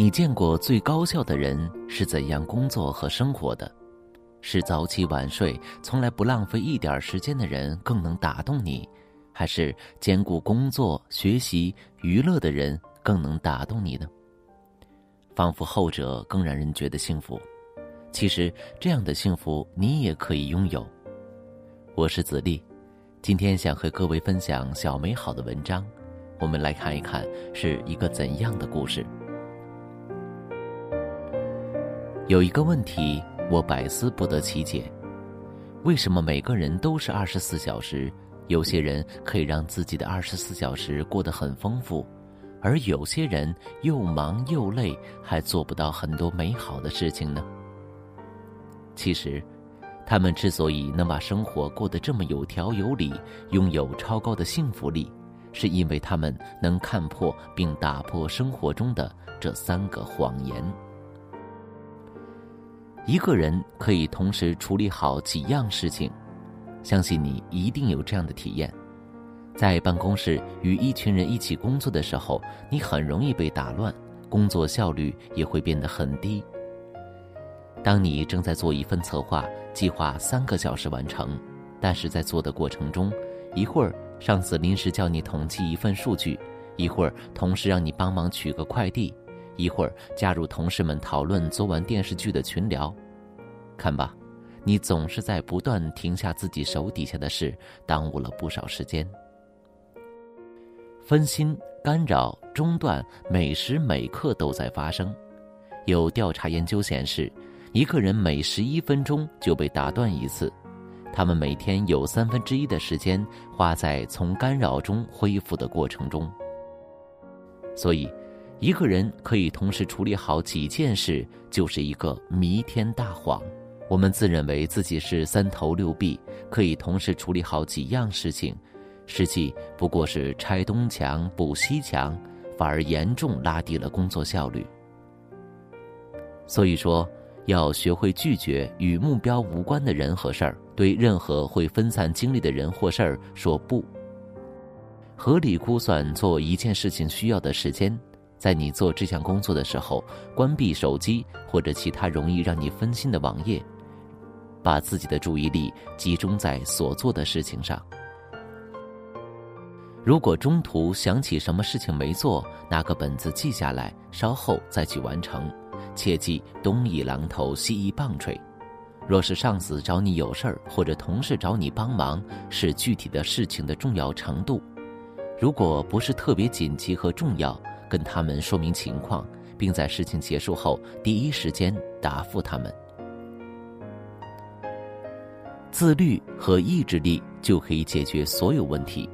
你见过最高效的人是怎样工作和生活的？是早起晚睡、从来不浪费一点时间的人更能打动你，还是兼顾工作、学习、娱乐的人更能打动你呢？仿佛后者更让人觉得幸福。其实这样的幸福你也可以拥有。我是子立，今天想和各位分享小美好的文章，我们来看一看是一个怎样的故事。有一个问题，我百思不得其解：为什么每个人都是二十四小时？有些人可以让自己的二十四小时过得很丰富，而有些人又忙又累，还做不到很多美好的事情呢？其实，他们之所以能把生活过得这么有条有理，拥有超高的幸福力，是因为他们能看破并打破生活中的这三个谎言。一个人可以同时处理好几样事情，相信你一定有这样的体验：在办公室与一群人一起工作的时候，你很容易被打乱，工作效率也会变得很低。当你正在做一份策划，计划三个小时完成，但是在做的过程中，一会儿上司临时叫你统计一份数据，一会儿同事让你帮忙取个快递。一会儿加入同事们讨论昨晚电视剧的群聊，看吧，你总是在不断停下自己手底下的事，耽误了不少时间。分心、干扰、中断，每时每刻都在发生。有调查研究显示，一个人每十一分钟就被打断一次，他们每天有三分之一的时间花在从干扰中恢复的过程中。所以。一个人可以同时处理好几件事，就是一个弥天大谎。我们自认为自己是三头六臂，可以同时处理好几样事情，实际不过是拆东墙补西墙，反而严重拉低了工作效率。所以说，要学会拒绝与目标无关的人和事儿，对任何会分散精力的人或事儿说不。合理估算做一件事情需要的时间。在你做这项工作的时候，关闭手机或者其他容易让你分心的网页，把自己的注意力集中在所做的事情上。如果中途想起什么事情没做，拿个本子记下来，稍后再去完成。切记东一榔头西一棒槌。若是上司找你有事儿，或者同事找你帮忙，是具体的事情的重要程度。如果不是特别紧急和重要。跟他们说明情况，并在事情结束后第一时间答复他们。自律和意志力就可以解决所有问题。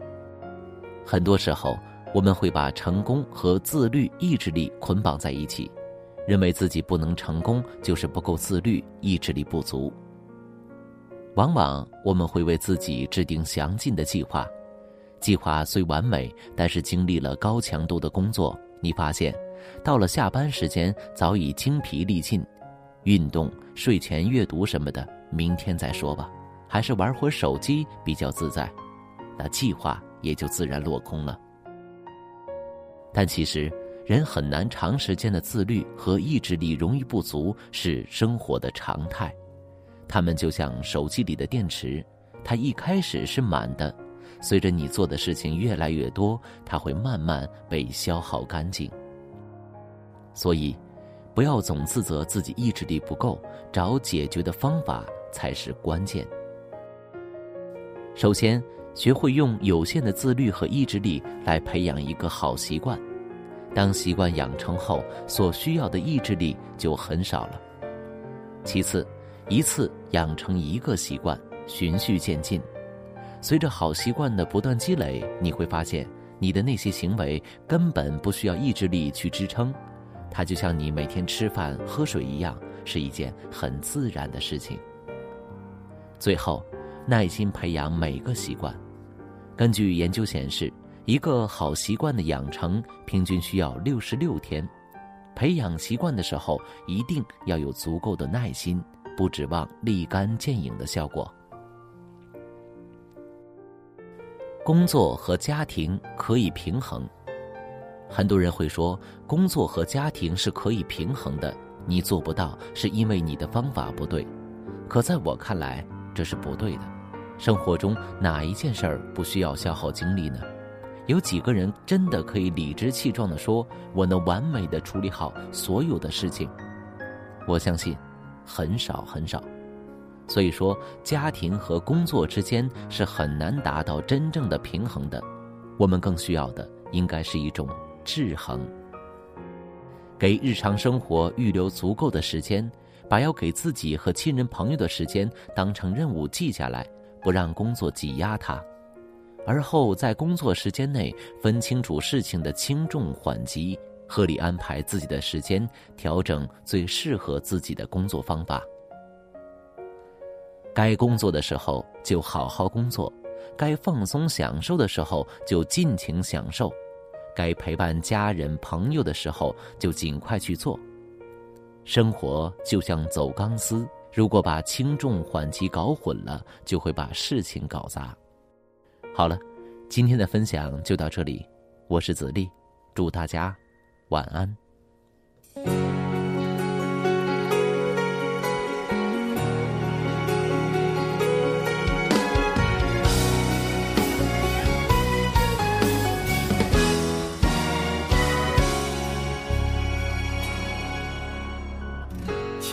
很多时候，我们会把成功和自律、意志力捆绑在一起，认为自己不能成功就是不够自律、意志力不足。往往我们会为自己制定详尽的计划，计划虽完美，但是经历了高强度的工作。你发现，到了下班时间早已精疲力尽，运动、睡前阅读什么的，明天再说吧，还是玩会手机比较自在，那计划也就自然落空了。但其实，人很难长时间的自律和意志力容易不足是生活的常态，他们就像手机里的电池，它一开始是满的。随着你做的事情越来越多，它会慢慢被消耗干净。所以，不要总自责自己意志力不够，找解决的方法才是关键。首先，学会用有限的自律和意志力来培养一个好习惯。当习惯养成后，所需要的意志力就很少了。其次，一次养成一个习惯，循序渐进。随着好习惯的不断积累，你会发现你的那些行为根本不需要意志力去支撑，它就像你每天吃饭喝水一样，是一件很自然的事情。最后，耐心培养每个习惯。根据研究显示，一个好习惯的养成平均需要六十六天。培养习惯的时候，一定要有足够的耐心，不指望立竿见影的效果。工作和家庭可以平衡。很多人会说，工作和家庭是可以平衡的，你做不到是因为你的方法不对。可在我看来，这是不对的。生活中哪一件事儿不需要消耗精力呢？有几个人真的可以理直气壮地说，我能完美的处理好所有的事情？我相信，很少很少。所以说，家庭和工作之间是很难达到真正的平衡的。我们更需要的应该是一种制衡，给日常生活预留足够的时间，把要给自己和亲人朋友的时间当成任务记下来，不让工作挤压它。而后在工作时间内分清楚事情的轻重缓急，合理安排自己的时间，调整最适合自己的工作方法。该工作的时候就好好工作，该放松享受的时候就尽情享受，该陪伴家人朋友的时候就尽快去做。生活就像走钢丝，如果把轻重缓急搞混了，就会把事情搞砸。好了，今天的分享就到这里，我是子立，祝大家晚安。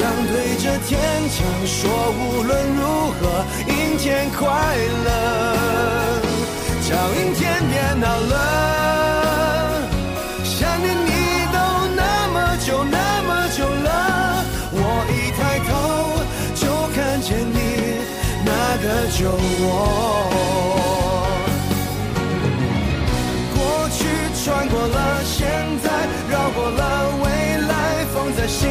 想对着天讲说，无论如何，阴天快乐，叫阴天别闹了。想念你都那么久那么久了，我一抬头就看见你那个酒窝。过去。穿过了现在，绕过了未来，放在心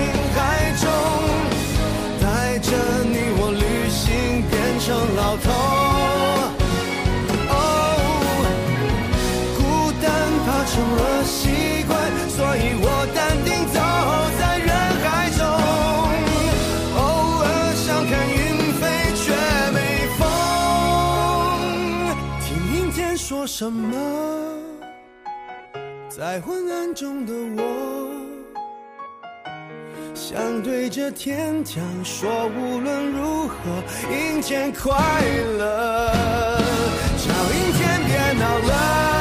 什么？在昏暗中的我，想对着天讲说，无论如何，阴天快乐，叫阴天别闹了。